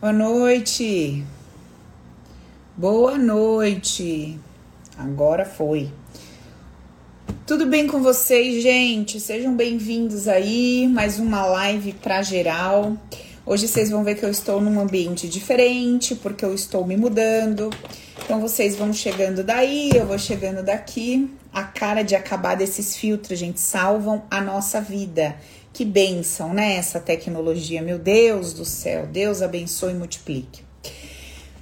Boa noite. Boa noite. Agora foi. Tudo bem com vocês, gente? Sejam bem-vindos aí, mais uma live para geral. Hoje vocês vão ver que eu estou num ambiente diferente, porque eu estou me mudando. Então vocês vão chegando daí, eu vou chegando daqui. A cara de acabar desses filtros, gente, salvam a nossa vida. Que benção, né? Essa tecnologia, meu Deus do céu. Deus abençoe e multiplique.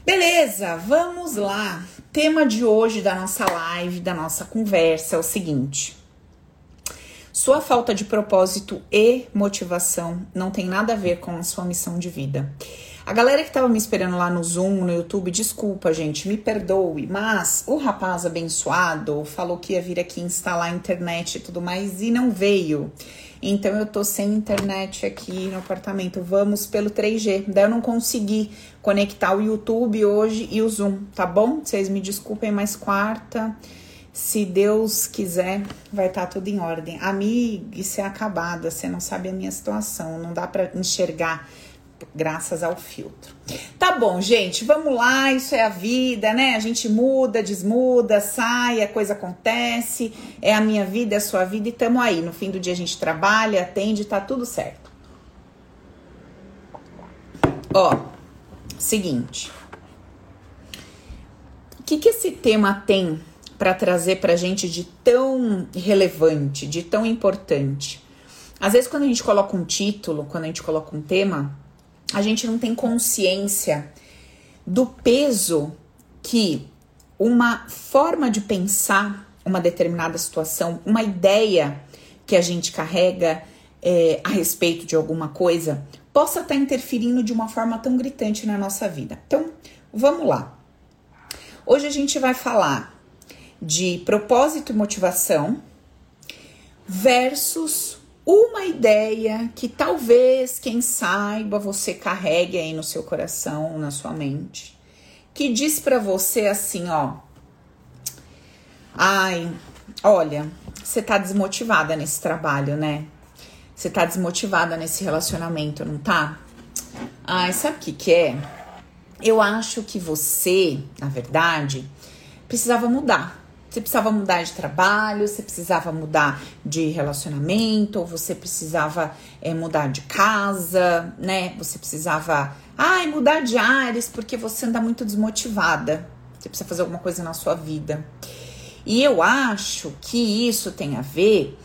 Beleza, vamos lá. Tema de hoje da nossa live, da nossa conversa é o seguinte: sua falta de propósito e motivação não tem nada a ver com a sua missão de vida. A galera que tava me esperando lá no Zoom, no YouTube, desculpa, gente, me perdoe, mas o rapaz abençoado falou que ia vir aqui instalar a internet e tudo mais e não veio. Então eu tô sem internet aqui no apartamento. Vamos pelo 3G. Daí eu não consegui conectar o YouTube hoje e o Zoom, tá bom? Vocês me desculpem, mas quarta, se Deus quiser, vai estar tá tudo em ordem. Amiga, isso é acabada, você não sabe a minha situação, não dá para enxergar graças ao filtro. Tá bom, gente, vamos lá, isso é a vida, né? A gente muda, desmuda, sai, a coisa acontece, é a minha vida, é a sua vida e tamo aí. No fim do dia a gente trabalha, atende, tá tudo certo. Ó, seguinte. O que que esse tema tem para trazer pra gente de tão relevante, de tão importante? Às vezes quando a gente coloca um título, quando a gente coloca um tema, a gente não tem consciência do peso que uma forma de pensar uma determinada situação, uma ideia que a gente carrega é, a respeito de alguma coisa, possa estar tá interferindo de uma forma tão gritante na nossa vida. Então, vamos lá. Hoje a gente vai falar de propósito e motivação versus uma ideia que talvez, quem saiba, você carregue aí no seu coração, na sua mente, que diz para você assim, ó: Ai, olha, você tá desmotivada nesse trabalho, né? Você tá desmotivada nesse relacionamento, não tá? Ai, sabe o que que é? Eu acho que você, na verdade, precisava mudar. Você precisava mudar de trabalho, você precisava mudar de relacionamento, ou você precisava é, mudar de casa, né? Você precisava, ai, mudar de áreas porque você anda muito desmotivada. Você precisa fazer alguma coisa na sua vida. E eu acho que isso tem a ver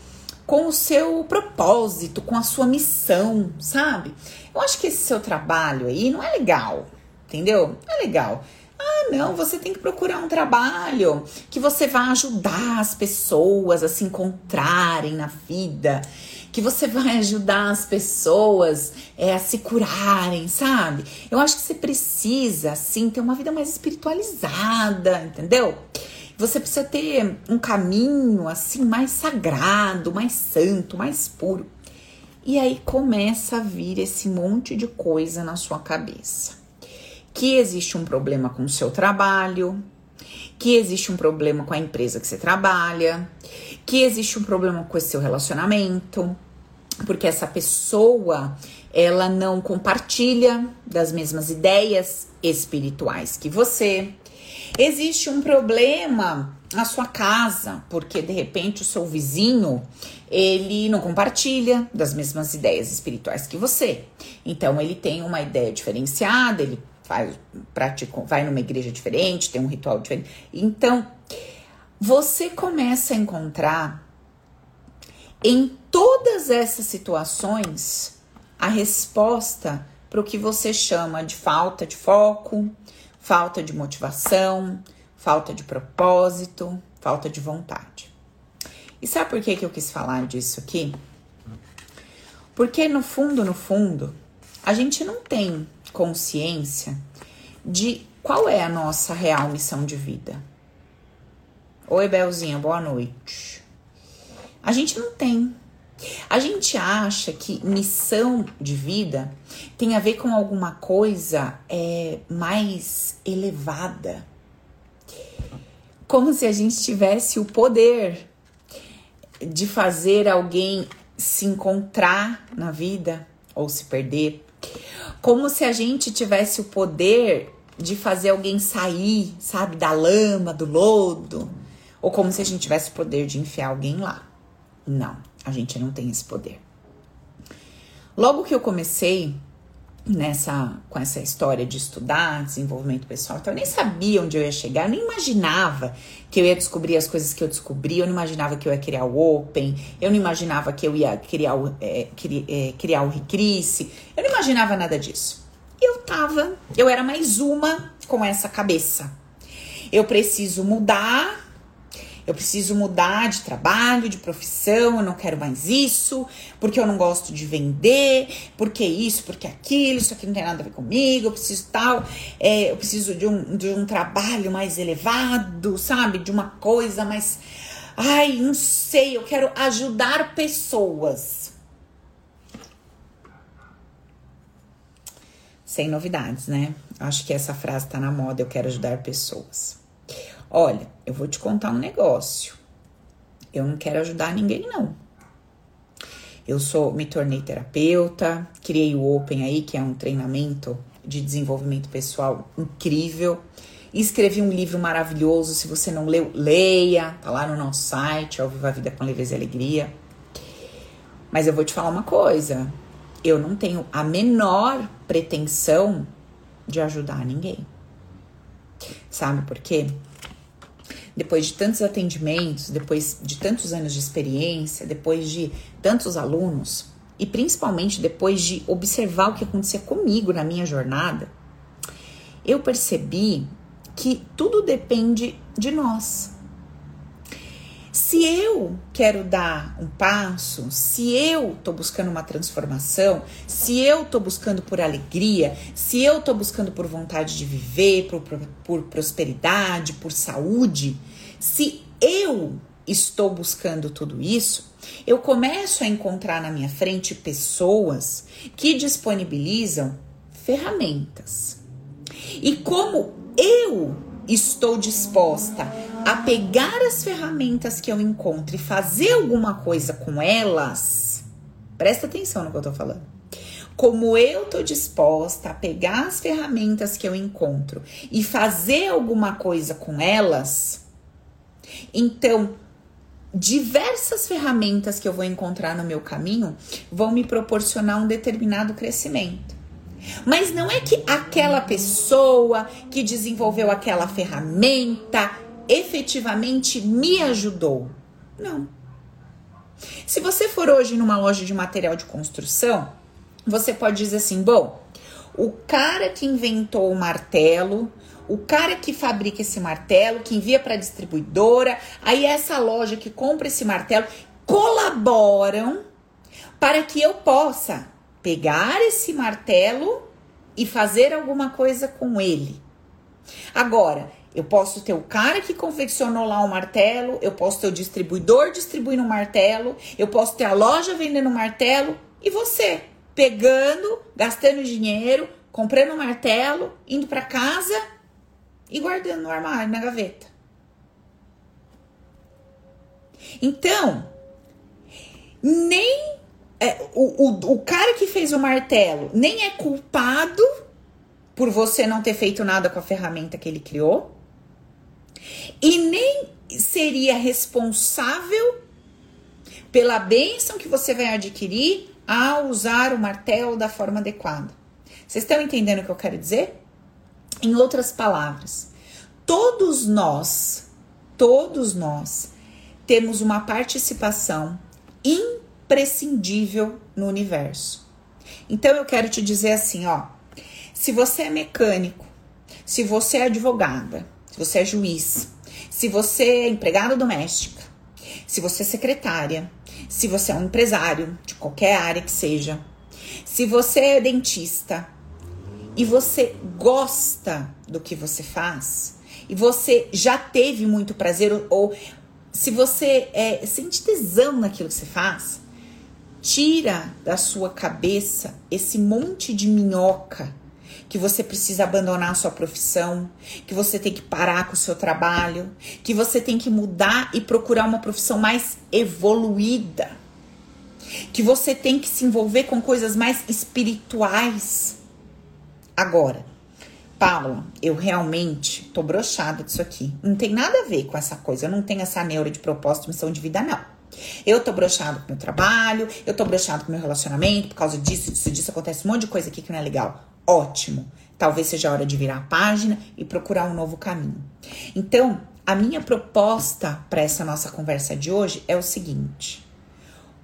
com o seu propósito, com a sua missão, sabe? Eu acho que esse seu trabalho aí não é legal, entendeu? Não é legal. Ah, não, você tem que procurar um trabalho que você vai ajudar as pessoas a se encontrarem na vida, que você vai ajudar as pessoas é, a se curarem, sabe? Eu acho que você precisa, assim, ter uma vida mais espiritualizada, entendeu? Você precisa ter um caminho, assim, mais sagrado, mais santo, mais puro. E aí começa a vir esse monte de coisa na sua cabeça que existe um problema com o seu trabalho, que existe um problema com a empresa que você trabalha, que existe um problema com esse seu relacionamento, porque essa pessoa ela não compartilha das mesmas ideias espirituais que você. Existe um problema na sua casa, porque de repente o seu vizinho ele não compartilha das mesmas ideias espirituais que você. Então ele tem uma ideia diferenciada, ele faz, pratica, vai numa igreja diferente, tem um ritual diferente. Então, você começa a encontrar em todas essas situações a resposta para o que você chama de falta de foco, falta de motivação, falta de propósito, falta de vontade. E sabe por que, que eu quis falar disso aqui? Porque no fundo, no fundo, a gente não tem consciência de qual é a nossa real missão de vida. Oi, Belzinha, boa noite. A gente não tem. A gente acha que missão de vida tem a ver com alguma coisa é, mais elevada. Como se a gente tivesse o poder de fazer alguém se encontrar na vida ou se perder. Como se a gente tivesse o poder de fazer alguém sair, sabe, da lama, do lodo, ou como se a gente tivesse o poder de enfiar alguém lá. Não, a gente não tem esse poder. Logo que eu comecei nessa com essa história de estudar desenvolvimento pessoal, então eu nem sabia onde eu ia chegar, eu nem imaginava que eu ia descobrir as coisas que eu descobri, eu não imaginava que eu ia criar o Open, eu não imaginava que eu ia criar o, é, criar, é, criar o Recrisse, eu não imaginava nada disso. Eu tava, eu era mais uma com essa cabeça. Eu preciso mudar eu preciso mudar de trabalho, de profissão, eu não quero mais isso, porque eu não gosto de vender, porque isso, porque aquilo, isso aqui não tem nada a ver comigo, eu preciso tal, é, eu preciso de um, de um trabalho mais elevado, sabe? De uma coisa mais. Ai, não sei, eu quero ajudar pessoas. Sem novidades, né? Acho que essa frase tá na moda, eu quero ajudar pessoas. Olha, eu vou te contar um negócio. Eu não quero ajudar ninguém, não. Eu sou, me tornei terapeuta, criei o Open aí, que é um treinamento de desenvolvimento pessoal incrível. Escrevi um livro maravilhoso. Se você não leu, leia. Tá lá no nosso site, ao Viva a Vida com Leveza e Alegria. Mas eu vou te falar uma coisa. Eu não tenho a menor pretensão de ajudar ninguém. Sabe por quê? Depois de tantos atendimentos, depois de tantos anos de experiência, depois de tantos alunos e principalmente depois de observar o que acontecia comigo na minha jornada, eu percebi que tudo depende de nós. Se eu quero dar um passo, se eu tô buscando uma transformação, se eu tô buscando por alegria, se eu tô buscando por vontade de viver, por, por, por prosperidade, por saúde, se eu estou buscando tudo isso, eu começo a encontrar na minha frente pessoas que disponibilizam ferramentas. E como eu estou disposta a pegar as ferramentas que eu encontro e fazer alguma coisa com elas, presta atenção no que eu tô falando. Como eu tô disposta a pegar as ferramentas que eu encontro e fazer alguma coisa com elas, então diversas ferramentas que eu vou encontrar no meu caminho vão me proporcionar um determinado crescimento. Mas não é que aquela pessoa que desenvolveu aquela ferramenta efetivamente me ajudou. Não. Se você for hoje numa loja de material de construção, você pode dizer assim: bom, o cara que inventou o martelo, o cara que fabrica esse martelo, que envia para a distribuidora, aí essa loja que compra esse martelo colaboram para que eu possa pegar esse martelo e fazer alguma coisa com ele. Agora, eu posso ter o cara que confeccionou lá o martelo, eu posso ter o distribuidor distribuindo o martelo, eu posso ter a loja vendendo o martelo e você pegando, gastando dinheiro, comprando o martelo, indo para casa e guardando no armário, na gaveta. Então, nem é, o, o, o cara que fez o martelo nem é culpado por você não ter feito nada com a ferramenta que ele criou e nem seria responsável pela bênção que você vai adquirir ao usar o martelo da forma adequada. Vocês estão entendendo o que eu quero dizer? Em outras palavras, todos nós, todos nós temos uma participação imprescindível no universo. Então eu quero te dizer assim, ó, se você é mecânico, se você é advogada, se você é juiz, se você é empregada doméstica, se você é secretária, se você é um empresário de qualquer área que seja, se você é dentista e você gosta do que você faz e você já teve muito prazer ou se você é, sente tesão naquilo que você faz, tira da sua cabeça esse monte de minhoca que você precisa abandonar a sua profissão, que você tem que parar com o seu trabalho, que você tem que mudar e procurar uma profissão mais evoluída. que você tem que se envolver com coisas mais espirituais. Agora, Paula, eu realmente tô brochada disso aqui. Não tem nada a ver com essa coisa. Eu não tenho essa neura de propósito, missão de vida, não. Eu tô brochado com meu trabalho, eu tô brochado com meu relacionamento, por causa disso, disso, disso, acontece um monte de coisa aqui que não é legal. Ótimo. Talvez seja a hora de virar a página e procurar um novo caminho. Então, a minha proposta para essa nossa conversa de hoje é o seguinte: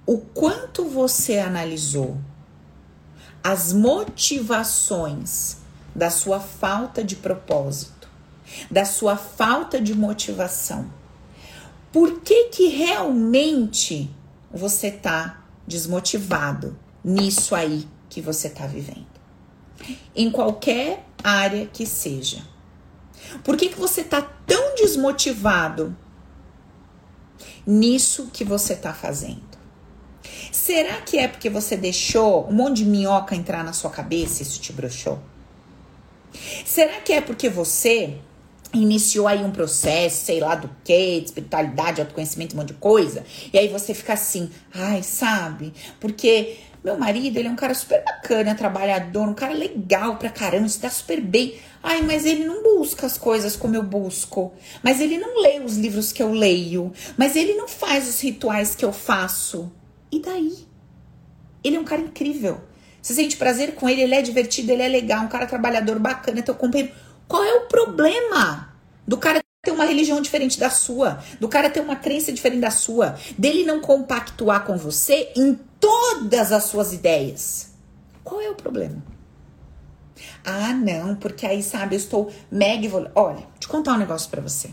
o quanto você analisou as motivações da sua falta de propósito, da sua falta de motivação. Por que que realmente você tá desmotivado nisso aí que você tá vivendo? Em qualquer área que seja. Por que que você tá tão desmotivado nisso que você tá fazendo? Será que é porque você deixou um monte de minhoca entrar na sua cabeça e isso te broxou? Será que é porque você iniciou aí um processo, sei lá do que, de espiritualidade, autoconhecimento, um monte de coisa, e aí você fica assim, ai, sabe? Porque meu marido, ele é um cara super bacana, trabalhador, um cara legal pra caramba, se dá super bem. Ai, mas ele não busca as coisas como eu busco. Mas ele não lê os livros que eu leio. Mas ele não faz os rituais que eu faço. E daí? Ele é um cara incrível. Você sente prazer com ele, ele é divertido, ele é legal, um cara trabalhador bacana, teu companheiro. Qual é o problema do cara ter uma religião diferente da sua, do cara ter uma crença diferente da sua, dele não compactuar com você em todas as suas ideias? Qual é o problema? Ah, não, porque aí, sabe, eu estou mega evolu... Olha, te contar um negócio para você.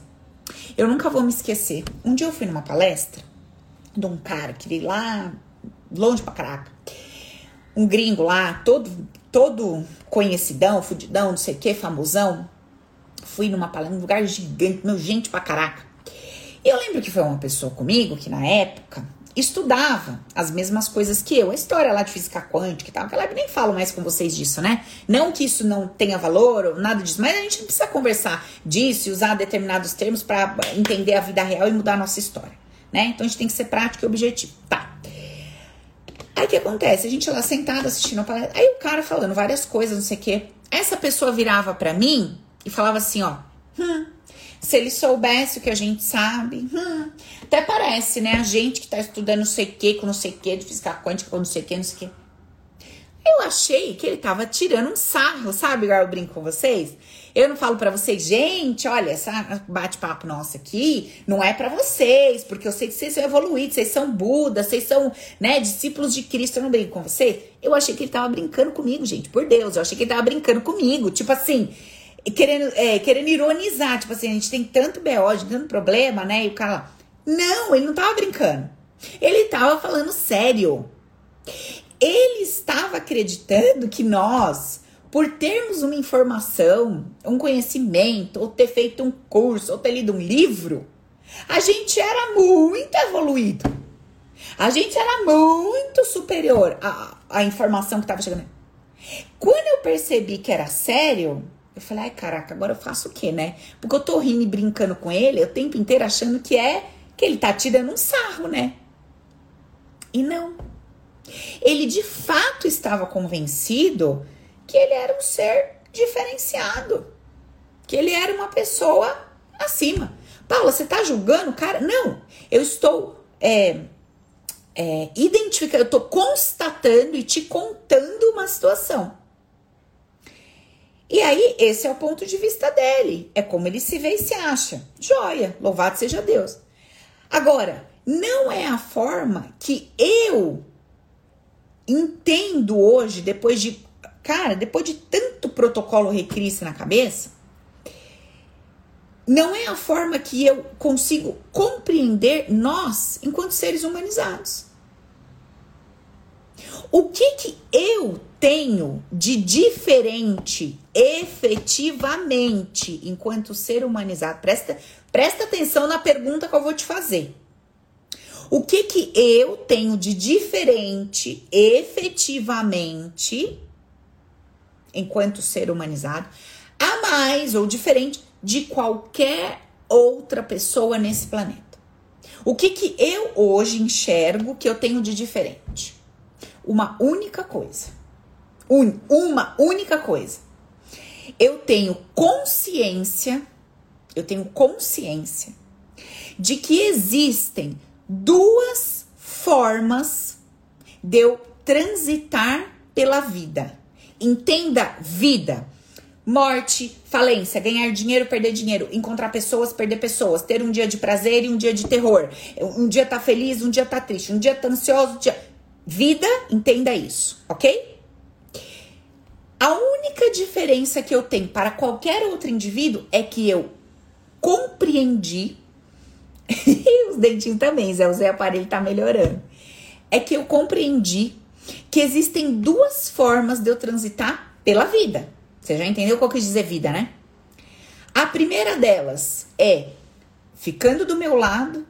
Eu nunca vou me esquecer. Um dia eu fui numa palestra de um cara que veio lá longe pra caraca um gringo lá, todo, todo conhecidão, fudidão, não sei o que, famosão. Fui numa palestra, num lugar gigante, meu, gente pra caraca. Eu lembro que foi uma pessoa comigo que na época estudava as mesmas coisas que eu, a história lá de física quântica e tal, aquela nem falo mais com vocês disso, né? Não que isso não tenha valor ou nada disso, mas a gente precisa conversar disso e usar determinados termos para entender a vida real e mudar a nossa história, né? Então a gente tem que ser prático e objetivo. Tá. Aí o que acontece? A gente lá sentada assistindo a palestra, aí o cara falando várias coisas, não sei o quê. Essa pessoa virava para mim e falava assim, ó, hum, se ele soubesse o que a gente sabe, hum, até parece, né? A gente que tá estudando não sei o que, com não sei o que, de física quântica, com não sei o que, não sei o que. Eu achei que ele tava tirando um sarro, sabe? Igual eu brinco com vocês. Eu não falo para vocês, gente, olha, essa bate-papo nosso aqui não é para vocês, porque eu sei que vocês são evoluídos, vocês são Buda, vocês são, né, discípulos de Cristo, eu não brinco com vocês. Eu achei que ele tava brincando comigo, gente, por Deus, eu achei que ele tava brincando comigo, tipo assim, querendo, é, querendo ironizar, tipo assim, a gente tem tanto BO, tanto problema, né, e o cara lá, não, ele não tava brincando. Ele tava falando sério. Ele estava acreditando que nós, por termos uma informação, um conhecimento, ou ter feito um curso, ou ter lido um livro, a gente era muito evoluído. A gente era muito superior à, à informação que estava chegando. Quando eu percebi que era sério, eu falei, ai caraca, agora eu faço o quê, né? Porque eu tô rindo e brincando com ele o tempo inteiro achando que é que ele tá tirando um sarro, né? E não. Ele de fato estava convencido que ele era um ser diferenciado, que ele era uma pessoa acima. Paula, você está julgando o cara? Não, eu estou é, é, identificando, eu estou constatando e te contando uma situação. E aí, esse é o ponto de vista dele. É como ele se vê e se acha. Joia, louvado seja Deus. Agora, não é a forma que eu entendo hoje, depois de. Cara, depois de tanto protocolo recrisse na cabeça, não é a forma que eu consigo compreender nós enquanto seres humanizados. O que que eu tenho de diferente efetivamente enquanto ser humanizado? Presta, presta atenção na pergunta que eu vou te fazer. O que que eu tenho de diferente efetivamente enquanto ser humanizado a mais ou diferente de qualquer outra pessoa nesse planeta? O que que eu hoje enxergo que eu tenho de diferente? Uma única coisa. Un, uma única coisa. Eu tenho consciência, eu tenho consciência de que existem duas formas de eu transitar pela vida. Entenda vida morte, falência, ganhar dinheiro, perder dinheiro, encontrar pessoas, perder pessoas, ter um dia de prazer e um dia de terror. Um dia tá feliz, um dia tá triste, um dia tá ansioso, um dia... Vida, entenda isso, ok? A única diferença que eu tenho para qualquer outro indivíduo é que eu compreendi. os dentinhos também, Zé, o Zé aparelho tá melhorando. É que eu compreendi que existem duas formas de eu transitar pela vida. Você já entendeu qual que dizer vida, né? A primeira delas é ficando do meu lado.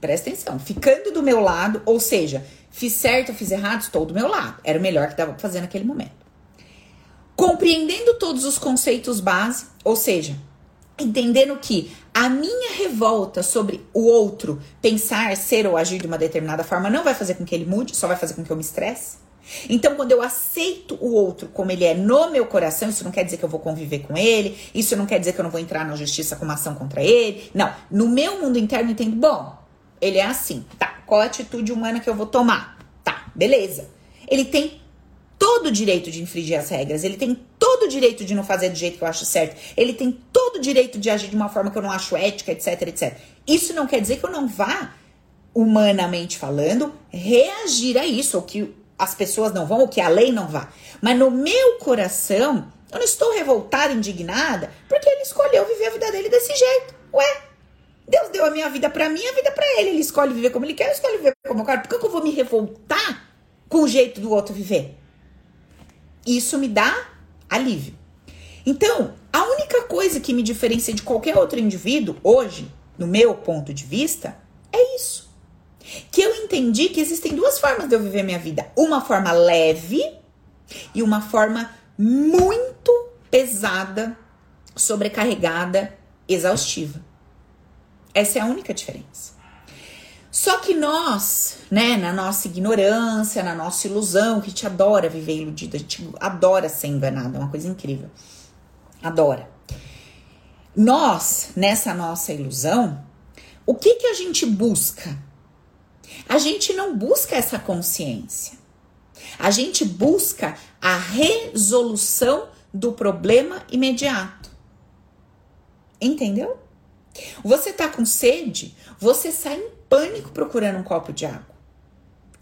Presta atenção, ficando do meu lado, ou seja, fiz certo, fiz errado, estou do meu lado. Era o melhor que dava pra fazer naquele momento. Compreendendo todos os conceitos base, ou seja, entendendo que a minha revolta sobre o outro pensar, ser ou agir de uma determinada forma não vai fazer com que ele mude, só vai fazer com que eu me estresse. Então, quando eu aceito o outro como ele é no meu coração, isso não quer dizer que eu vou conviver com ele, isso não quer dizer que eu não vou entrar na justiça com uma ação contra ele. Não. No meu mundo interno, eu entendo, bom, ele é assim. Tá. Qual a atitude humana que eu vou tomar? Tá, beleza. Ele tem todo o direito de infringir as regras, ele tem todo o direito de não fazer do jeito que eu acho certo, ele tem todo o direito de agir de uma forma que eu não acho ética, etc, etc. Isso não quer dizer que eu não vá, humanamente falando, reagir a isso, ou que as pessoas não vão, ou que a lei não vá. Mas no meu coração, eu não estou revoltada, indignada, porque ele escolheu viver a vida dele desse jeito. Ué, Deus deu a minha vida para mim, a vida para ele. Ele escolhe viver como ele quer, eu escolho viver como eu quero. Por que eu vou me revoltar com o jeito do outro viver? Isso me dá alívio. Então, a única coisa que me diferencia de qualquer outro indivíduo hoje, no meu ponto de vista, é isso que eu entendi que existem duas formas de eu viver minha vida: uma forma leve e uma forma muito pesada, sobrecarregada, exaustiva. Essa é a única diferença. Só que nós, né, na nossa ignorância, na nossa ilusão, que gente adora viver iludido, a gente adora ser enganado, é uma coisa incrível. Adora. Nós, nessa nossa ilusão, o que que a gente busca? A gente não busca essa consciência. A gente busca a resolução do problema imediato. Entendeu? Você tá com sede, você sai em pânico procurando um copo de água.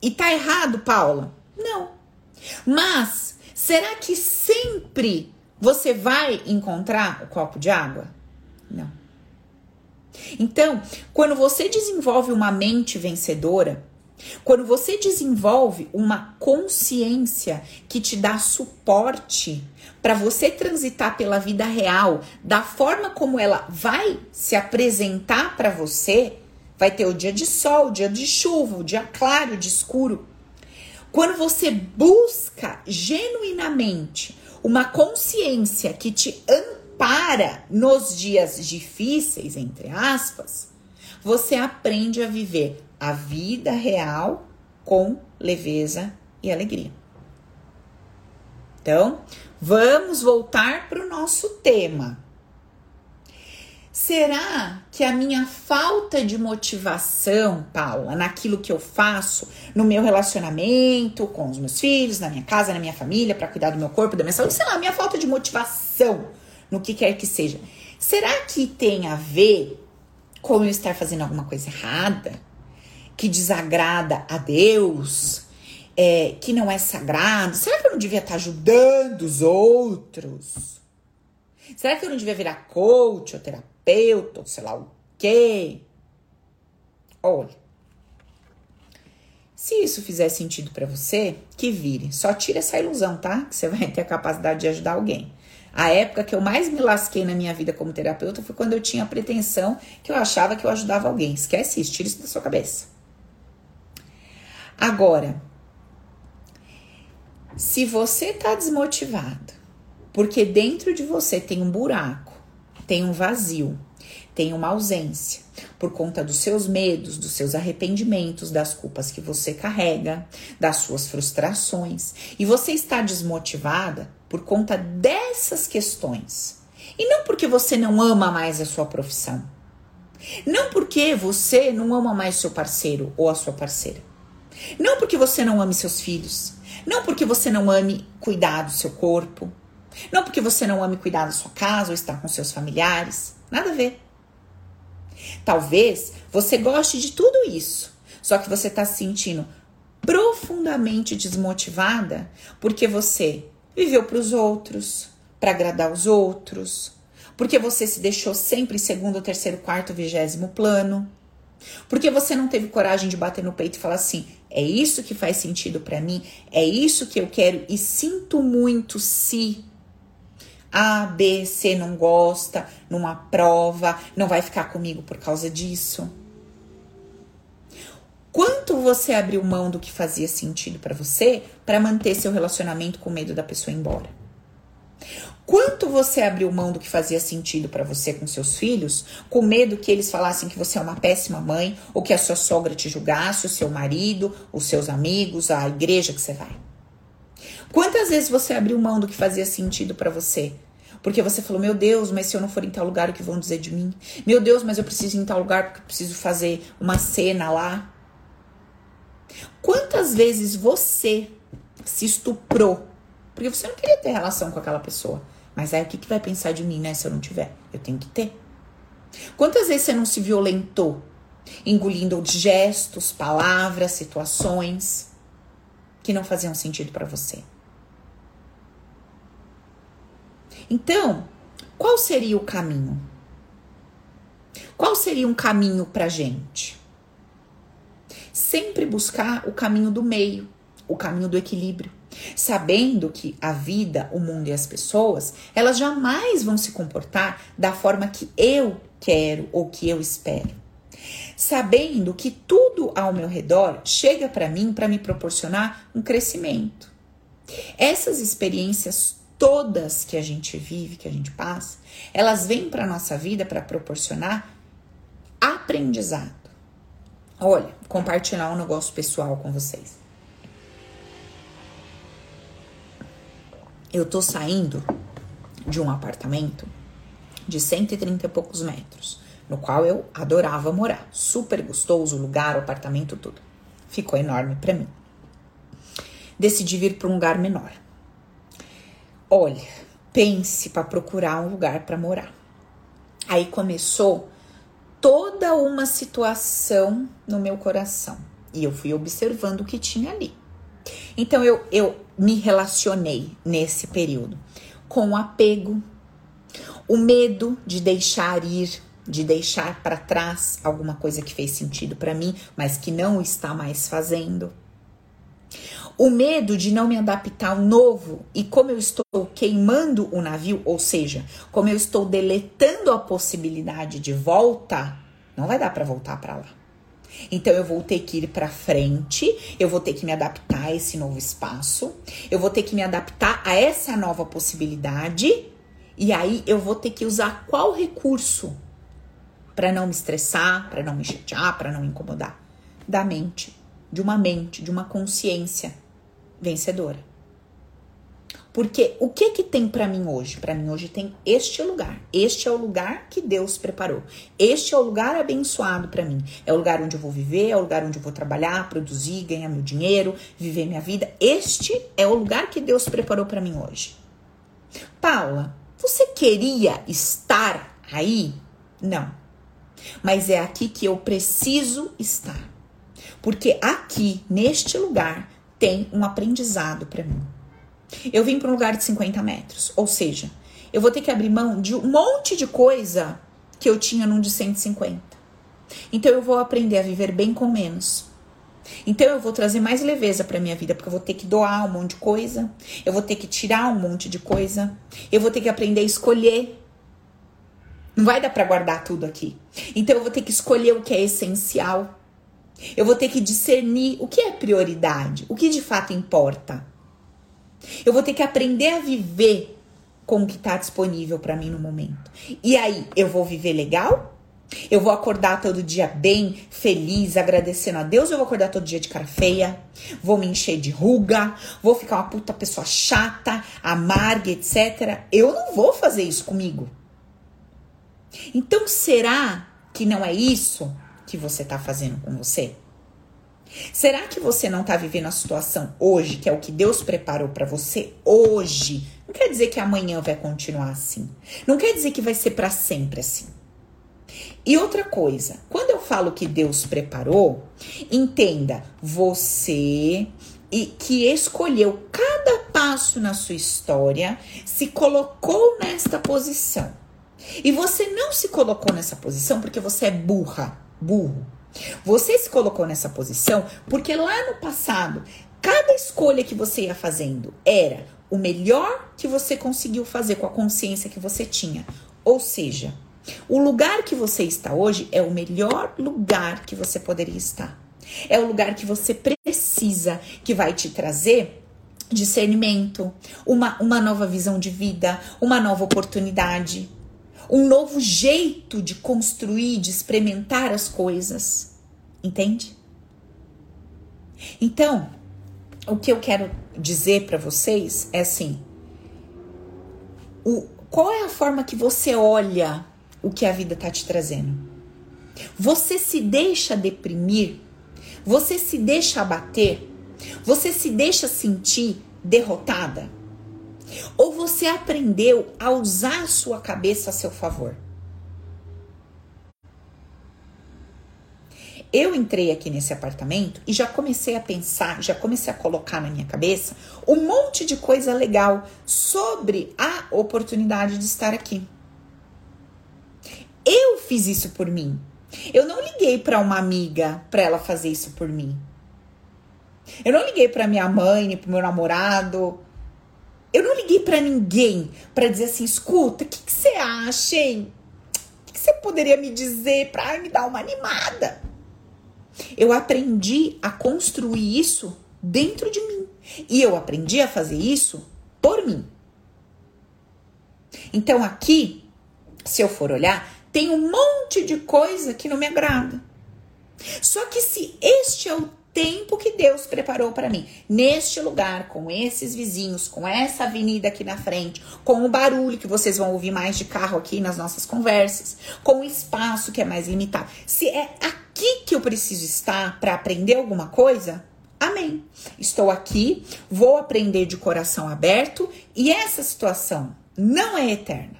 E tá errado, Paula? Não. Mas será que sempre você vai encontrar o copo de água? Não. Então, quando você desenvolve uma mente vencedora, quando você desenvolve uma consciência que te dá suporte para você transitar pela vida real, da forma como ela vai se apresentar para você, vai ter o dia de sol, o dia de chuva, o dia claro, o dia escuro. Quando você busca genuinamente uma consciência que te amplia, para nos dias difíceis, entre aspas, você aprende a viver a vida real com leveza e alegria. Então, vamos voltar para o nosso tema. Será que a minha falta de motivação, Paula, naquilo que eu faço, no meu relacionamento com os meus filhos, na minha casa, na minha família, para cuidar do meu corpo, da minha saúde, sei lá, a minha falta de motivação no que quer que seja. Será que tem a ver com eu estar fazendo alguma coisa errada? Que desagrada a Deus? É, que não é sagrado? Será que eu não devia estar ajudando os outros? Será que eu não devia virar coach ou terapeuta ou sei lá o quê? Olha, se isso fizer sentido para você, que vire. Só tira essa ilusão, tá? Que você vai ter a capacidade de ajudar alguém. A época que eu mais me lasquei na minha vida como terapeuta foi quando eu tinha a pretensão que eu achava que eu ajudava alguém. Esquece isso, tira isso da sua cabeça. Agora, se você tá desmotivado, porque dentro de você tem um buraco, tem um vazio, tem uma ausência por conta dos seus medos, dos seus arrependimentos, das culpas que você carrega, das suas frustrações, e você está desmotivada por conta dessas questões. E não porque você não ama mais a sua profissão. Não porque você não ama mais seu parceiro ou a sua parceira. Não porque você não ame seus filhos. Não porque você não ame cuidar do seu corpo. Não porque você não ame cuidar da sua casa ou estar com seus familiares. Nada a ver. Talvez você goste de tudo isso, só que você está se sentindo profundamente desmotivada porque você viveu para os outros, para agradar os outros, porque você se deixou sempre em segundo, terceiro, quarto, vigésimo plano, porque você não teve coragem de bater no peito e falar assim: é isso que faz sentido para mim, é isso que eu quero e sinto muito se a, B, C não gosta, numa prova, não vai ficar comigo por causa disso. Quanto você abriu mão do que fazia sentido para você para manter seu relacionamento com medo da pessoa ir embora? Quanto você abriu mão do que fazia sentido para você com seus filhos, com medo que eles falassem que você é uma péssima mãe, ou que a sua sogra te julgasse, o seu marido, os seus amigos, a igreja que você vai? Quantas vezes você abriu mão do que fazia sentido para você porque você falou, meu Deus, mas se eu não for em tal lugar, o que vão dizer de mim? Meu Deus, mas eu preciso ir em tal lugar porque preciso fazer uma cena lá. Quantas vezes você se estuprou? Porque você não queria ter relação com aquela pessoa. Mas aí o que, que vai pensar de mim, né? Se eu não tiver? Eu tenho que ter. Quantas vezes você não se violentou? Engolindo gestos, palavras, situações que não faziam sentido para você. Então, qual seria o caminho? Qual seria um caminho para gente? Sempre buscar o caminho do meio, o caminho do equilíbrio, sabendo que a vida, o mundo e as pessoas, elas jamais vão se comportar da forma que eu quero ou que eu espero. Sabendo que tudo ao meu redor chega para mim para me proporcionar um crescimento. Essas experiências todas que a gente vive, que a gente passa, elas vêm para nossa vida para proporcionar aprendizado. Olha, compartilhar um negócio pessoal com vocês. Eu tô saindo de um apartamento de 130 e poucos metros, no qual eu adorava morar. Super gostoso o lugar, o apartamento, tudo. Ficou enorme para mim. Decidi vir para um lugar menor. Olha, pense para procurar um lugar para morar. Aí começou toda uma situação no meu coração e eu fui observando o que tinha ali. Então eu, eu me relacionei nesse período com o apego, o medo de deixar ir, de deixar para trás alguma coisa que fez sentido para mim, mas que não está mais fazendo o medo de não me adaptar ao novo e como eu estou queimando o navio, ou seja, como eu estou deletando a possibilidade de volta, não vai dar para voltar para lá. Então eu vou ter que ir para frente, eu vou ter que me adaptar a esse novo espaço, eu vou ter que me adaptar a essa nova possibilidade, e aí eu vou ter que usar qual recurso para não me estressar, para não me chatear, para não me incomodar? Da mente, de uma mente, de uma consciência vencedora. Porque o que que tem para mim hoje? Para mim hoje tem este lugar. Este é o lugar que Deus preparou. Este é o lugar abençoado para mim. É o lugar onde eu vou viver, é o lugar onde eu vou trabalhar, produzir, ganhar meu dinheiro, viver minha vida. Este é o lugar que Deus preparou para mim hoje. Paula, você queria estar aí? Não. Mas é aqui que eu preciso estar. Porque aqui, neste lugar, tem um aprendizado para mim. Eu vim para um lugar de 50 metros, ou seja, eu vou ter que abrir mão de um monte de coisa que eu tinha num de 150. Então eu vou aprender a viver bem com menos. Então eu vou trazer mais leveza para minha vida, porque eu vou ter que doar um monte de coisa, eu vou ter que tirar um monte de coisa, eu vou ter que aprender a escolher. Não vai dar para guardar tudo aqui. Então eu vou ter que escolher o que é essencial. Eu vou ter que discernir o que é prioridade, o que de fato importa. Eu vou ter que aprender a viver com o que está disponível para mim no momento. E aí, eu vou viver legal Eu vou acordar todo dia bem, feliz, agradecendo a Deus. Eu vou acordar todo dia de cara feia, vou me encher de ruga, vou ficar uma puta pessoa chata, amarga, etc. Eu não vou fazer isso comigo. Então, será que não é isso que você tá fazendo com você? Será que você não tá vivendo a situação hoje, que é o que Deus preparou para você hoje? Não quer dizer que amanhã vai continuar assim. Não quer dizer que vai ser para sempre assim. E outra coisa, quando eu falo que Deus preparou, entenda, você e que escolheu cada passo na sua história, se colocou nesta posição. E você não se colocou nessa posição porque você é burra, burro. Você se colocou nessa posição porque lá no passado, cada escolha que você ia fazendo era o melhor que você conseguiu fazer com a consciência que você tinha. Ou seja, o lugar que você está hoje é o melhor lugar que você poderia estar. É o lugar que você precisa, que vai te trazer discernimento, uma, uma nova visão de vida, uma nova oportunidade, um novo jeito de construir, de experimentar as coisas. Entende? Então, o que eu quero dizer para vocês é assim: o, qual é a forma que você olha o que a vida tá te trazendo. Você se deixa deprimir, você se deixa abater, você se deixa sentir derrotada? Ou você aprendeu a usar a sua cabeça a seu favor? Eu entrei aqui nesse apartamento e já comecei a pensar, já comecei a colocar na minha cabeça um monte de coisa legal sobre a oportunidade de estar aqui. Eu fiz isso por mim. Eu não liguei para uma amiga para ela fazer isso por mim. Eu não liguei para minha mãe, nem pro meu namorado. Eu não liguei para ninguém para dizer assim: escuta, o que, você acha, hein? O que, que você poderia me dizer para me dar uma animada? Eu aprendi a construir isso dentro de mim. E eu aprendi a fazer isso por mim. Então aqui, se eu for olhar, tem um monte de coisa que não me agrada. Só que se este é o tempo que Deus preparou para mim, neste lugar, com esses vizinhos, com essa avenida aqui na frente, com o barulho que vocês vão ouvir mais de carro aqui nas nossas conversas, com o espaço que é mais limitado. Se é aqui que eu preciso estar para aprender alguma coisa, amém. Estou aqui, vou aprender de coração aberto e essa situação não é eterna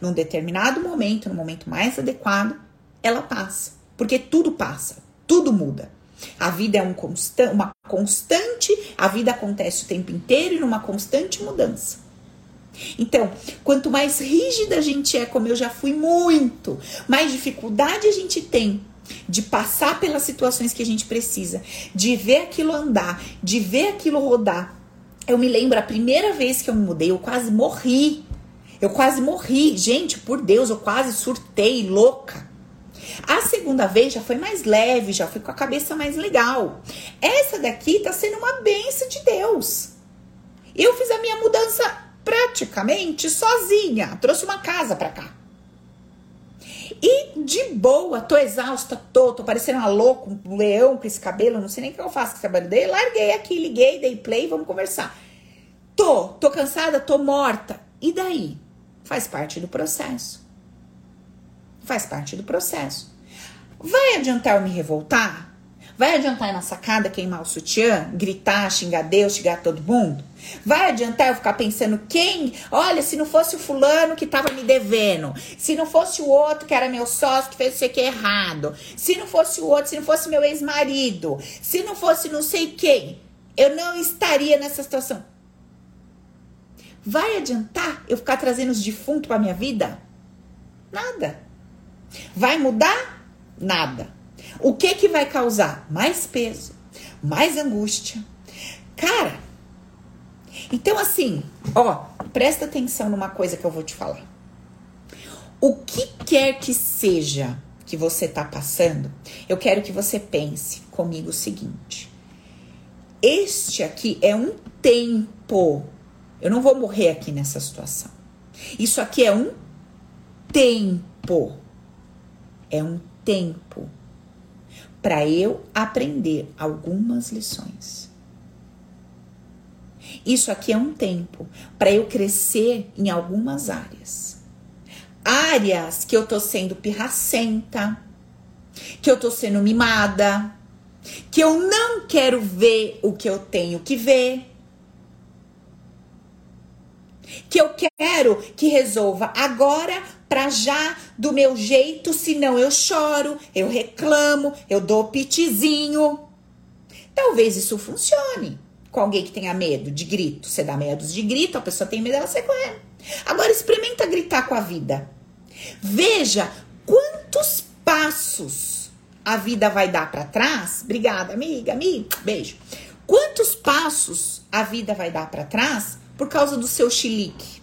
num determinado momento, no momento mais adequado, ela passa. Porque tudo passa, tudo muda. A vida é um constan uma constante, a vida acontece o tempo inteiro e numa constante mudança. Então, quanto mais rígida a gente é, como eu já fui muito, mais dificuldade a gente tem de passar pelas situações que a gente precisa, de ver aquilo andar, de ver aquilo rodar. Eu me lembro a primeira vez que eu me mudei, eu quase morri eu quase morri. Gente, por Deus, eu quase surtei, louca. A segunda vez já foi mais leve, já fui com a cabeça mais legal. Essa daqui tá sendo uma benção de Deus. Eu fiz a minha mudança praticamente sozinha. Trouxe uma casa pra cá. E de boa, tô exausta, tô, tô parecendo uma louca, um leão com esse cabelo, não sei nem o que eu faço com esse cabelo dele. Larguei aqui, liguei, dei play, vamos conversar. Tô, tô cansada, tô morta. E daí? Faz parte do processo. Faz parte do processo. Vai adiantar eu me revoltar? Vai adiantar ir na sacada queimar o sutiã, gritar, xingar Deus, xingar todo mundo? Vai adiantar eu ficar pensando quem? Olha, se não fosse o fulano que tava me devendo, se não fosse o outro que era meu sócio que fez isso aqui errado, se não fosse o outro, se não fosse meu ex-marido, se não fosse não sei quem, eu não estaria nessa situação. Vai adiantar eu ficar trazendo os defuntos para minha vida? Nada. Vai mudar? Nada. O que que vai causar? Mais peso, mais angústia. Cara, então assim, ó, presta atenção numa coisa que eu vou te falar. O que quer que seja que você tá passando, eu quero que você pense comigo o seguinte: este aqui é um tempo eu não vou morrer aqui nessa situação. Isso aqui é um tempo. É um tempo para eu aprender algumas lições. Isso aqui é um tempo para eu crescer em algumas áreas. Áreas que eu tô sendo pirracenta, que eu tô sendo mimada, que eu não quero ver o que eu tenho que ver. Que eu quero que resolva agora, para já, do meu jeito, senão eu choro, eu reclamo, eu dou pitizinho. Talvez isso funcione com alguém que tenha medo de grito. Você dá medo de grito, a pessoa tem medo, ela sai correndo. Agora experimenta gritar com a vida. Veja quantos passos a vida vai dar para trás. Obrigada, amiga, amiga. Beijo. Quantos passos a vida vai dar para trás por causa do seu chilique?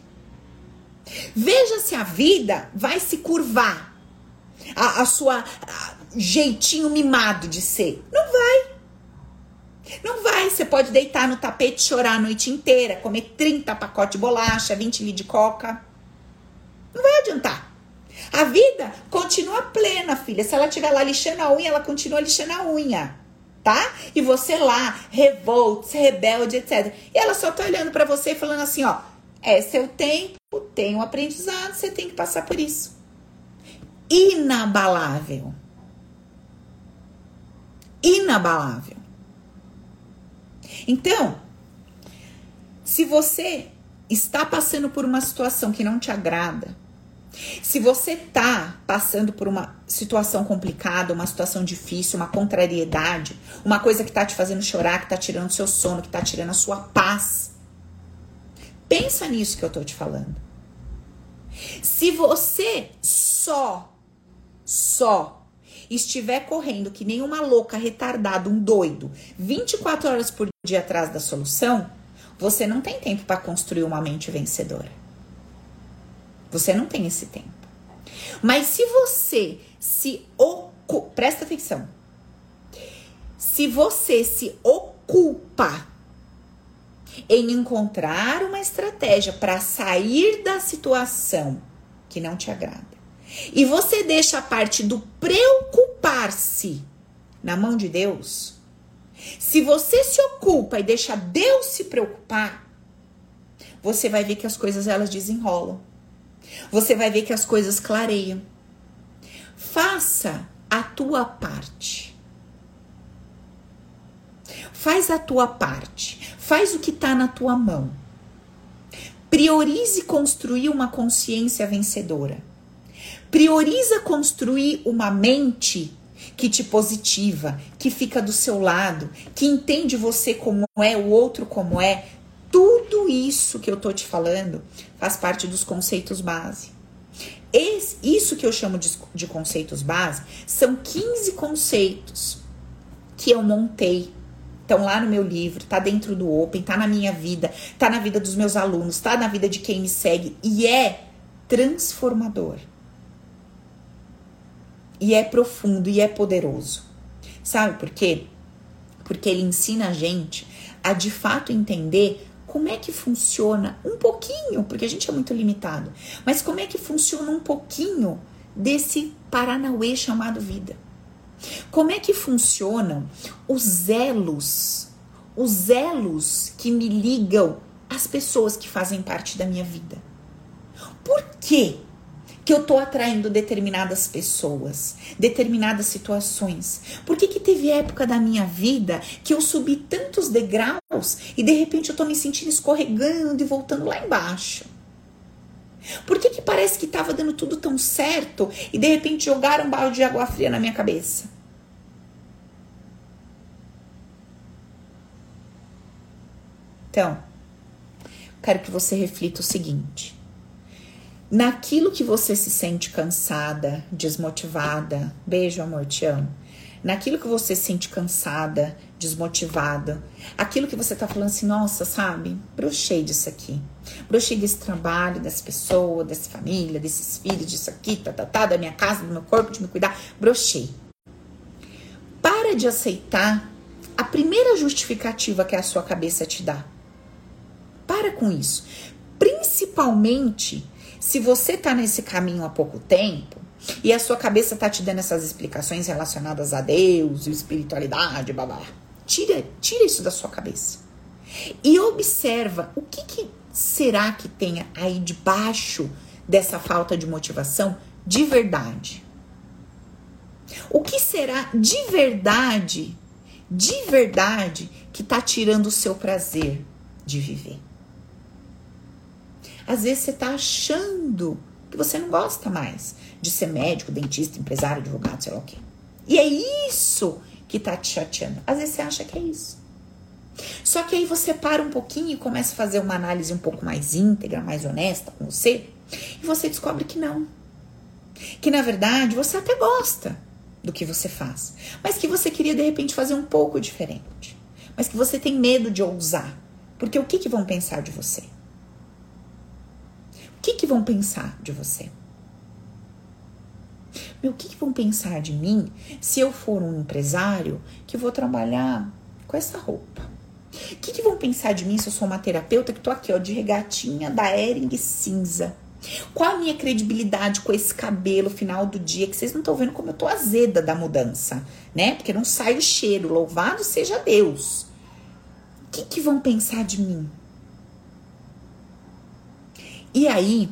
Veja se a vida vai se curvar. A, a sua a, jeitinho mimado de ser. Não vai. Não vai, você pode deitar no tapete, chorar a noite inteira, comer 30 pacotes de bolacha, 20 litros de coca. Não vai adiantar. A vida continua plena, filha. Se ela estiver lá lixando a unha, ela continua lixando a unha. Tá? E você lá, revolte, rebelde, etc. E ela só tá olhando para você e falando assim, ó, é seu tempo, tem um aprendizado, você tem que passar por isso. Inabalável. Inabalável. Então, se você está passando por uma situação que não te agrada, se você tá passando por uma situação complicada, uma situação difícil, uma contrariedade, uma coisa que tá te fazendo chorar, que tá tirando seu sono, que tá tirando a sua paz, pensa nisso que eu tô te falando. Se você só, só estiver correndo que nem uma louca, retardada, um doido, 24 horas por dia atrás da solução, você não tem tempo para construir uma mente vencedora. Você não tem esse tempo. Mas se você se ocupa, presta atenção. Se você se ocupa em encontrar uma estratégia para sair da situação que não te agrada, e você deixa a parte do preocupar-se na mão de Deus, se você se ocupa e deixa Deus se preocupar, você vai ver que as coisas elas desenrolam. Você vai ver que as coisas clareiam. Faça a tua parte. Faz a tua parte. Faz o que está na tua mão. Priorize construir uma consciência vencedora. Prioriza construir uma mente que te positiva, que fica do seu lado, que entende você como é, o outro como é. Tudo isso que eu tô te falando faz parte dos conceitos base. Esse, isso que eu chamo de, de conceitos base são 15 conceitos que eu montei estão lá no meu livro, tá dentro do Open, tá na minha vida, tá na vida dos meus alunos, tá na vida de quem me segue e é transformador e é profundo e é poderoso. Sabe por quê? Porque ele ensina a gente a de fato entender como é que funciona um pouquinho, porque a gente é muito limitado, mas como é que funciona um pouquinho desse Paranauê chamado vida. Como é que funcionam os elos, os elos que me ligam às pessoas que fazem parte da minha vida? Por quê? que eu tô atraindo determinadas pessoas, determinadas situações? Por que, que teve época da minha vida que eu subi tantos degraus e de repente eu tô me sentindo escorregando e voltando lá embaixo? Por que, que parece que tava dando tudo tão certo e de repente jogaram um balde de água fria na minha cabeça? Então, quero que você reflita o seguinte naquilo que você se sente cansada, desmotivada, beijo, amor, te amo. Naquilo que você se sente cansada, desmotivada, aquilo que você tá falando assim, nossa, sabe, brochei disso aqui. Brochei desse trabalho, dessa pessoa, dessa família, desses filhos, disso aqui, tá, tá, tá, da minha casa, do meu corpo, de me cuidar. Brochei. Para de aceitar a primeira justificativa que a sua cabeça te dá. Para com isso. Principalmente se você tá nesse caminho há pouco tempo e a sua cabeça tá te dando essas explicações relacionadas a Deus, espiritualidade, babá. Tira, tira isso da sua cabeça. E observa o que, que será que tem aí debaixo dessa falta de motivação de verdade. O que será de verdade, de verdade, que tá tirando o seu prazer de viver? Às vezes você tá achando que você não gosta mais de ser médico, dentista, empresário, advogado, sei lá o quê. E é isso que tá te chateando. Às vezes você acha que é isso. Só que aí você para um pouquinho e começa a fazer uma análise um pouco mais íntegra, mais honesta com você, e você descobre que não. Que na verdade você até gosta do que você faz, mas que você queria de repente fazer um pouco diferente. Mas que você tem medo de ousar. Porque o que, que vão pensar de você? Que, que vão pensar de você? Meu, o que, que vão pensar de mim se eu for um empresário que vou trabalhar com essa roupa? O que, que vão pensar de mim se eu sou uma terapeuta que tô aqui, ó, de regatinha da Ering cinza? Qual a minha credibilidade com esse cabelo final do dia? Que vocês não estão vendo como eu tô azeda da mudança, né? Porque não sai o cheiro. Louvado seja Deus. O que, que vão pensar de mim? E aí,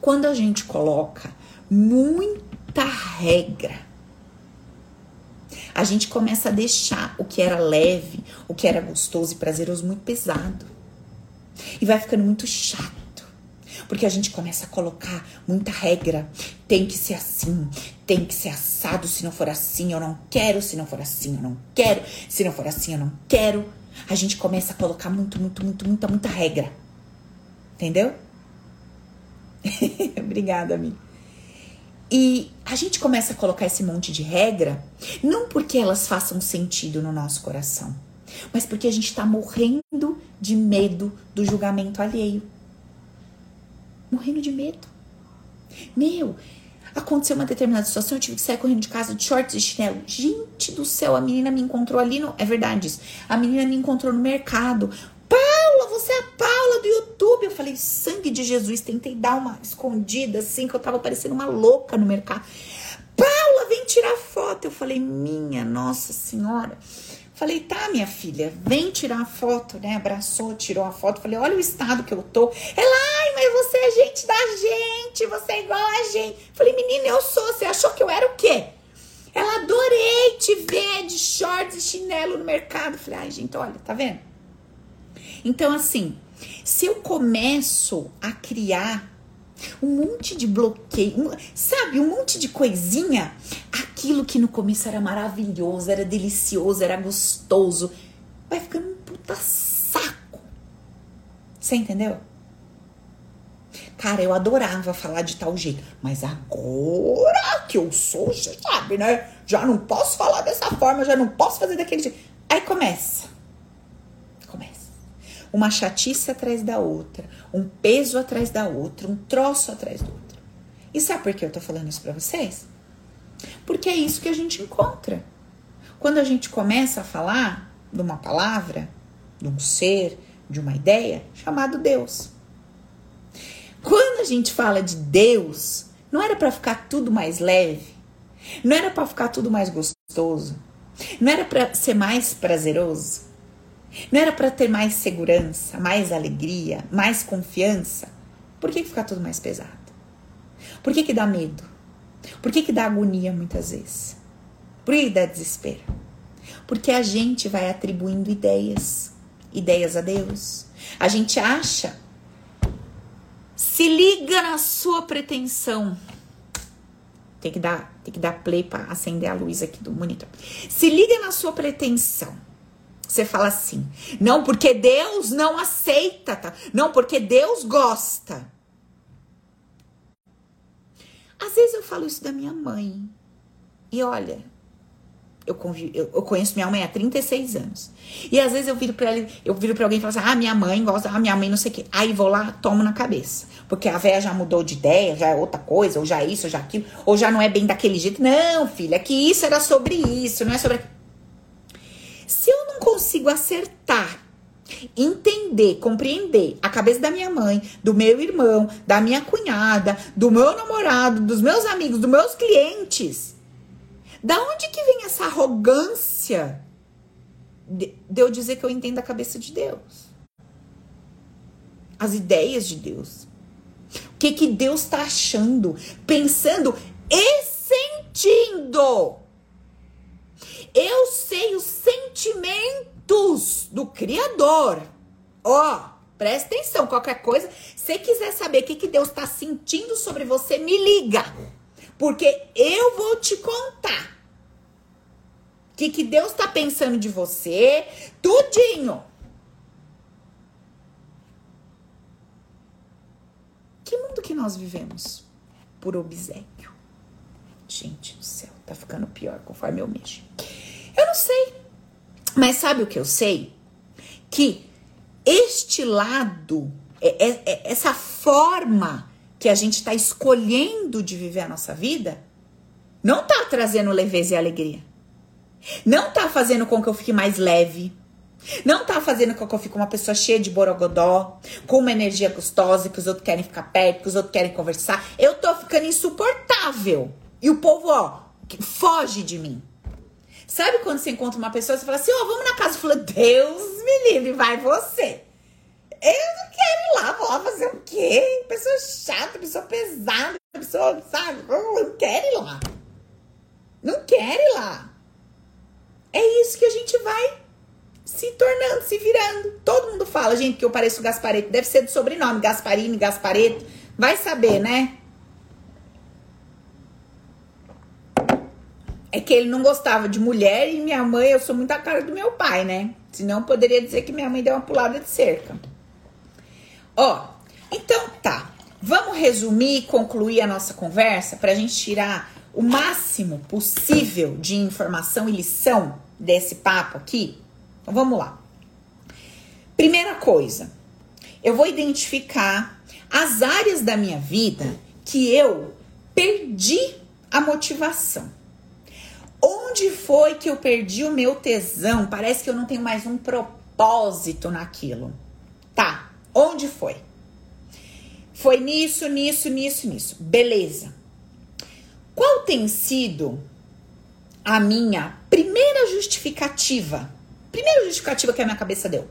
quando a gente coloca muita regra, a gente começa a deixar o que era leve, o que era gostoso e prazeroso muito pesado. E vai ficando muito chato. Porque a gente começa a colocar muita regra. Tem que ser assim, tem que ser assado. Se não for assim, eu não quero. Se não for assim, eu não quero. Se não for assim, eu não quero. A gente começa a colocar muito, muito, muito, muita, muita regra. Entendeu? Obrigada, amiga. E a gente começa a colocar esse monte de regra, não porque elas façam sentido no nosso coração, mas porque a gente está morrendo de medo do julgamento alheio morrendo de medo. Meu, aconteceu uma determinada situação, eu tive que sair correndo de casa de shorts e chinelo. Gente do céu, a menina me encontrou ali no. É verdade isso. A menina me encontrou no mercado. Paula, você é a Paula do YouTube. Eu falei, sangue de Jesus. Tentei dar uma escondida assim, que eu tava parecendo uma louca no mercado. Paula, vem tirar foto. Eu falei, minha Nossa Senhora. Falei, tá, minha filha, vem tirar a foto, né? Abraçou, tirou a foto. Falei, olha o estado que eu tô. Ela, ai, mas você é gente da gente, você é igual a gente. Falei, menina, eu sou. Você achou que eu era o quê? Ela, adorei te ver de shorts e chinelo no mercado. Falei, ai, gente, olha, tá vendo? Então, assim, se eu começo a criar um monte de bloqueio, um, sabe, um monte de coisinha. Aquilo que no começo era maravilhoso, era delicioso, era gostoso, vai ficando um puta saco. Você entendeu? Cara, eu adorava falar de tal jeito, mas agora que eu sou, você sabe, né? Já não posso falar dessa forma, já não posso fazer daquele jeito. Aí começa uma chatice atrás da outra, um peso atrás da outra, um troço atrás do outro. E sabe por que eu tô falando isso para vocês? Porque é isso que a gente encontra. Quando a gente começa a falar de uma palavra, de um ser, de uma ideia chamado Deus. Quando a gente fala de Deus, não era para ficar tudo mais leve, não era para ficar tudo mais gostoso, não era para ser mais prazeroso. Não era para ter mais segurança, mais alegria, mais confiança? Por que, que fica tudo mais pesado? Por que, que dá medo? Por que, que dá agonia muitas vezes? Por que dá desespero? Porque a gente vai atribuindo ideias, ideias a Deus. A gente acha, se liga na sua pretensão. Tem que dar, tem que dar play para acender a luz aqui do monitor. Se liga na sua pretensão. Você fala assim, não porque Deus não aceita, tá? não porque Deus gosta. Às vezes eu falo isso da minha mãe. E olha, eu, convivo, eu, eu, conheço minha mãe há 36 anos. E às vezes eu viro pra ela, eu viro pra alguém e falo assim: ah, minha mãe gosta, ah, minha mãe não sei o quê. Aí vou lá, tomo na cabeça. Porque a véia já mudou de ideia, já é outra coisa, ou já é isso, ou já aquilo, ou já não é bem daquele jeito. Não, filha, é que isso era sobre isso, não é sobre. Se eu não consigo acertar entender, compreender a cabeça da minha mãe, do meu irmão, da minha cunhada, do meu namorado, dos meus amigos, dos meus clientes. Da onde que vem essa arrogância de, eu dizer que eu entendo a cabeça de Deus? As ideias de Deus. O que que Deus está achando, pensando e sentindo? Eu sei os sentimentos do Criador. Ó, oh, presta atenção, qualquer coisa. Se quiser saber o que, que Deus está sentindo sobre você, me liga. Porque eu vou te contar. O que, que Deus está pensando de você, tudinho. Que mundo que nós vivemos? Por obsequio. Gente do céu, tá ficando pior conforme eu mexo. Eu não sei. Mas sabe o que eu sei? Que este lado, é, é, é, essa forma que a gente está escolhendo de viver a nossa vida, não tá trazendo leveza e alegria. Não tá fazendo com que eu fique mais leve. Não tá fazendo com que eu fique uma pessoa cheia de borogodó, com uma energia gostosa, que os outros querem ficar perto, que os outros querem conversar. Eu tô ficando insuportável. E o povo, ó, foge de mim. Sabe quando você encontra uma pessoa você fala assim, ó, oh, vamos na casa? Fala, Deus me livre, vai você. Eu não quero ir lá, vou lá fazer o quê? Pessoa chata, pessoa pesada, pessoa, sabe? Eu não quero ir lá. Não quero ir lá. É isso que a gente vai se tornando, se virando. Todo mundo fala, gente, que eu pareço Gaspareto. Deve ser do sobrenome, Gasparini, Gaspareto. Vai saber, né? É que ele não gostava de mulher e minha mãe, eu sou muito a cara do meu pai, né? Senão poderia dizer que minha mãe deu uma pulada de cerca. Ó, então tá. Vamos resumir e concluir a nossa conversa para a gente tirar o máximo possível de informação e lição desse papo aqui? Então vamos lá. Primeira coisa, eu vou identificar as áreas da minha vida que eu perdi a motivação. Onde foi que eu perdi o meu tesão? Parece que eu não tenho mais um propósito naquilo. Tá, onde foi? Foi nisso, nisso, nisso, nisso. Beleza. Qual tem sido a minha primeira justificativa? Primeira justificativa que a minha cabeça deu.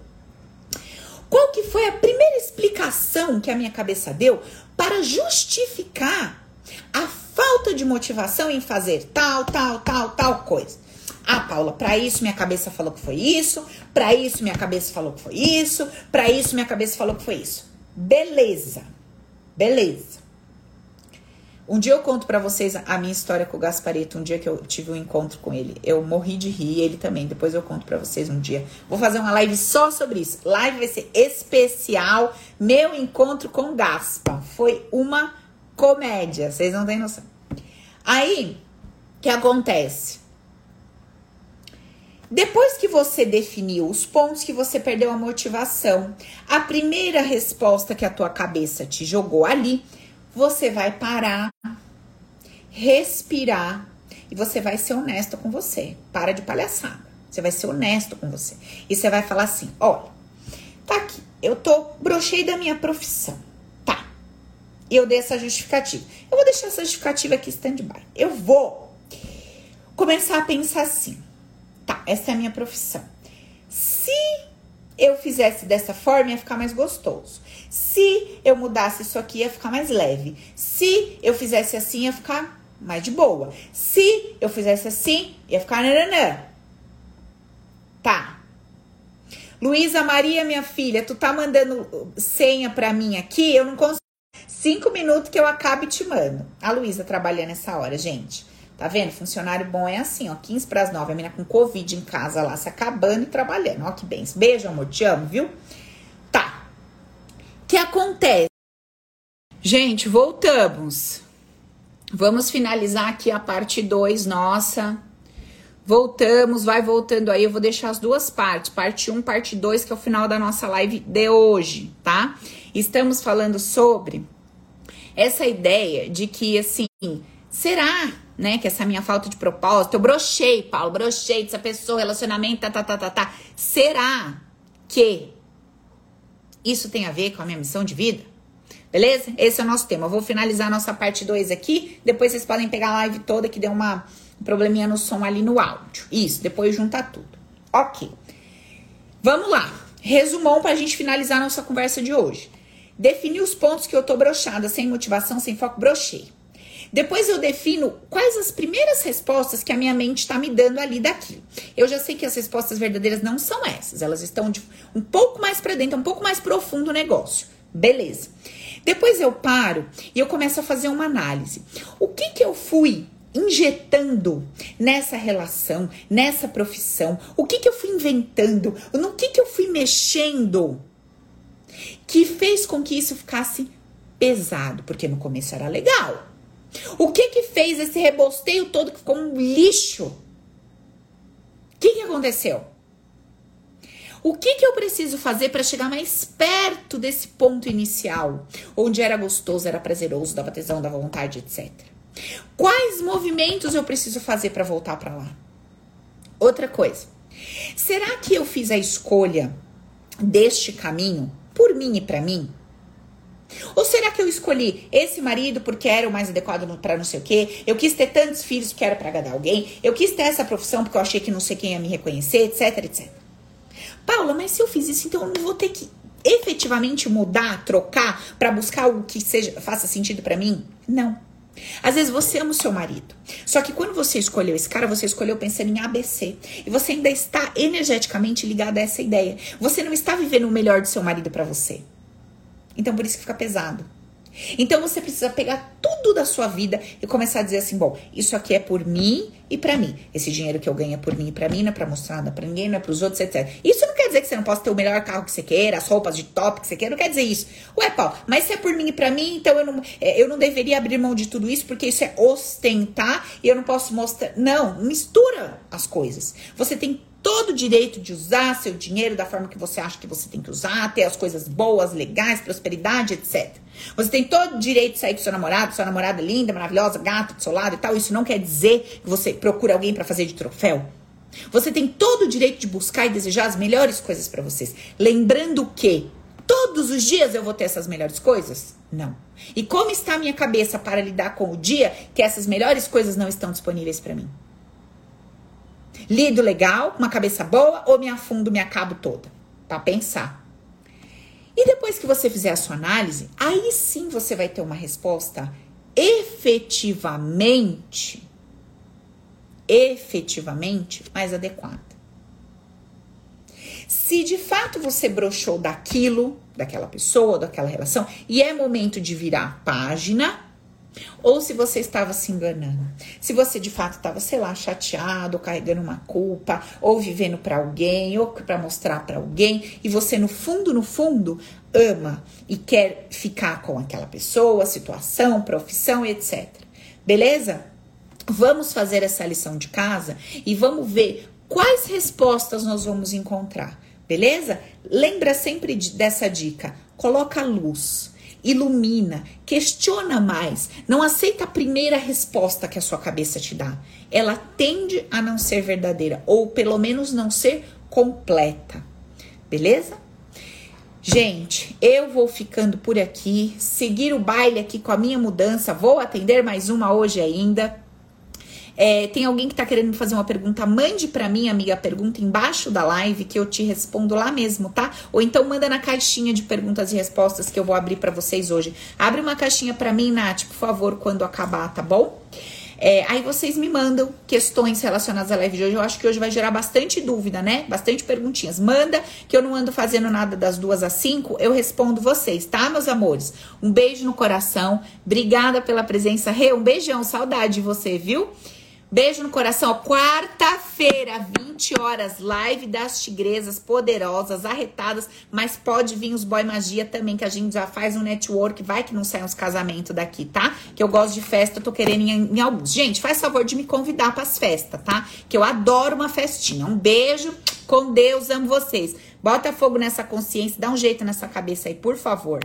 Qual que foi a primeira explicação que a minha cabeça deu para justificar a falta de motivação em fazer tal, tal, tal, tal coisa. Ah, Paula, para isso minha cabeça falou que foi isso, para isso minha cabeça falou que foi isso, para isso minha cabeça falou que foi isso. Beleza. Beleza. Um dia eu conto para vocês a minha história com o Gaspareto, um dia que eu tive um encontro com ele. Eu morri de rir, ele também. Depois eu conto para vocês um dia. Vou fazer uma live só sobre isso. Live vai ser especial, meu encontro com Gaspa. Foi uma comédia, vocês não têm noção. Aí, o que acontece? Depois que você definiu os pontos que você perdeu a motivação, a primeira resposta que a tua cabeça te jogou ali, você vai parar, respirar e você vai ser honesto com você. Para de palhaçada. Você vai ser honesto com você. E você vai falar assim: olha, tá aqui, eu tô brochei da minha profissão e eu dei essa justificativa. Eu vou deixar essa justificativa aqui stand-by. Eu vou começar a pensar assim: tá, essa é a minha profissão. Se eu fizesse dessa forma, ia ficar mais gostoso. Se eu mudasse isso aqui, ia ficar mais leve. Se eu fizesse assim, ia ficar mais de boa. Se eu fizesse assim, ia ficar nananã. Tá. Luísa Maria, minha filha, tu tá mandando senha pra mim aqui? Eu não consigo. Cinco minutos que eu acabo te mando. A Luísa trabalhando essa hora, gente. Tá vendo? Funcionário bom é assim, ó. 15 para as 9. A menina com Covid em casa lá, se acabando e trabalhando. Ó, que bem. Beijo, amor. Te amo, viu? Tá. O que acontece? Gente, voltamos. Vamos finalizar aqui a parte 2 nossa. Voltamos, vai voltando aí. Eu vou deixar as duas partes, parte 1, um, parte 2, que é o final da nossa live de hoje, tá? Estamos falando sobre essa ideia de que, assim, será, né, que essa minha falta de propósito, eu brochei, Paulo, brochei dessa pessoa, relacionamento, tá, tá, tá, tá, tá. Será que Isso tem a ver com a minha missão de vida? Beleza? Esse é o nosso tema. Eu vou finalizar a nossa parte 2 aqui. Depois vocês podem pegar a live toda que deu uma um probleminha no som ali no áudio. Isso, depois juntar tudo. Ok. Vamos lá. Resumão para a gente finalizar a nossa conversa de hoje. Definir os pontos que eu tô brochada, sem motivação, sem foco, brochei. Depois eu defino quais as primeiras respostas que a minha mente está me dando ali daquilo. Eu já sei que as respostas verdadeiras não são essas, elas estão de um pouco mais para dentro, um pouco mais profundo o negócio. Beleza. Depois eu paro e eu começo a fazer uma análise. O que que eu fui injetando nessa relação, nessa profissão? O que que eu fui inventando? No que que eu fui mexendo? Que fez com que isso ficasse pesado, porque no começo era legal. O que que fez esse rebosteio todo que ficou um lixo? O que que aconteceu? O que, que eu preciso fazer para chegar mais perto desse ponto inicial, onde era gostoso, era prazeroso, dava tesão, dava vontade, etc. Quais movimentos eu preciso fazer para voltar para lá? Outra coisa, será que eu fiz a escolha deste caminho por mim e para mim? Ou será que eu escolhi esse marido porque era o mais adequado para não sei o quê? Eu quis ter tantos filhos porque era para agradar alguém? Eu quis ter essa profissão porque eu achei que não sei quem ia me reconhecer, etc, etc. Paula, mas se eu fiz isso, então eu não vou ter que efetivamente mudar, trocar para buscar algo que seja faça sentido para mim? Não. Às vezes você ama o seu marido. Só que quando você escolheu esse cara, você escolheu pensando em ABC. E você ainda está energeticamente ligado a essa ideia. Você não está vivendo o melhor do seu marido para você. Então por isso que fica pesado. Então você precisa pegar tudo da sua vida e começar a dizer assim: bom, isso aqui é por mim e para mim. Esse dinheiro que eu ganho é por mim e pra mim, não é pra mostrar nada pra ninguém, não é pros outros, etc. Isso não quer dizer que você não possa ter o melhor carro que você queira, as roupas de top que você queira, não quer dizer isso. Ué, Paulo, mas se é por mim e pra mim, então eu não, é, eu não deveria abrir mão de tudo isso porque isso é ostentar e eu não posso mostrar. Não, mistura as coisas. Você tem todo o direito de usar seu dinheiro da forma que você acha que você tem que usar, ter as coisas boas, legais, prosperidade, etc. Você tem todo o direito de sair com seu namorado, sua namorada linda, maravilhosa, gata do seu lado e tal. Isso não quer dizer que você procura alguém para fazer de troféu. Você tem todo o direito de buscar e desejar as melhores coisas para vocês. Lembrando que todos os dias eu vou ter essas melhores coisas? Não. E como está a minha cabeça para lidar com o dia que essas melhores coisas não estão disponíveis para mim? Lido legal, uma cabeça boa ou me afundo, me acabo toda? Para pensar. E depois que você fizer a sua análise, aí sim você vai ter uma resposta efetivamente, efetivamente mais adequada. Se de fato você broxou daquilo, daquela pessoa, daquela relação, e é momento de virar página, ou se você estava se enganando. Se você de fato estava, sei lá, chateado, carregando uma culpa, ou vivendo para alguém, ou para mostrar para alguém, e você no fundo, no fundo, ama e quer ficar com aquela pessoa, situação, profissão, etc. Beleza? Vamos fazer essa lição de casa e vamos ver quais respostas nós vamos encontrar. Beleza? Lembra sempre dessa dica. Coloca luz ilumina, questiona mais, não aceita a primeira resposta que a sua cabeça te dá. Ela tende a não ser verdadeira, ou pelo menos não ser completa. Beleza? Gente, eu vou ficando por aqui, seguir o baile aqui com a minha mudança. Vou atender mais uma hoje ainda. É, tem alguém que tá querendo fazer uma pergunta? Mande para mim, amiga, a pergunta embaixo da live que eu te respondo lá mesmo, tá? Ou então manda na caixinha de perguntas e respostas que eu vou abrir para vocês hoje. Abre uma caixinha para mim, Nath, por favor, quando acabar, tá bom? É, aí vocês me mandam questões relacionadas à live de hoje. Eu acho que hoje vai gerar bastante dúvida, né? Bastante perguntinhas. Manda, que eu não ando fazendo nada das duas às cinco. Eu respondo vocês, tá, meus amores? Um beijo no coração. Obrigada pela presença. Rê, um beijão. Saudade de você, viu? Beijo no coração. Quarta-feira, 20 horas, live das tigresas poderosas, arretadas, mas pode vir os boy magia também, que a gente já faz um network. Vai que não sai uns casamentos daqui, tá? Que eu gosto de festa, eu tô querendo em, em alguns. Gente, faz favor de me convidar para as festas, tá? Que eu adoro uma festinha. Um beijo, com Deus, amo vocês. Bota fogo nessa consciência, dá um jeito nessa cabeça aí, por favor.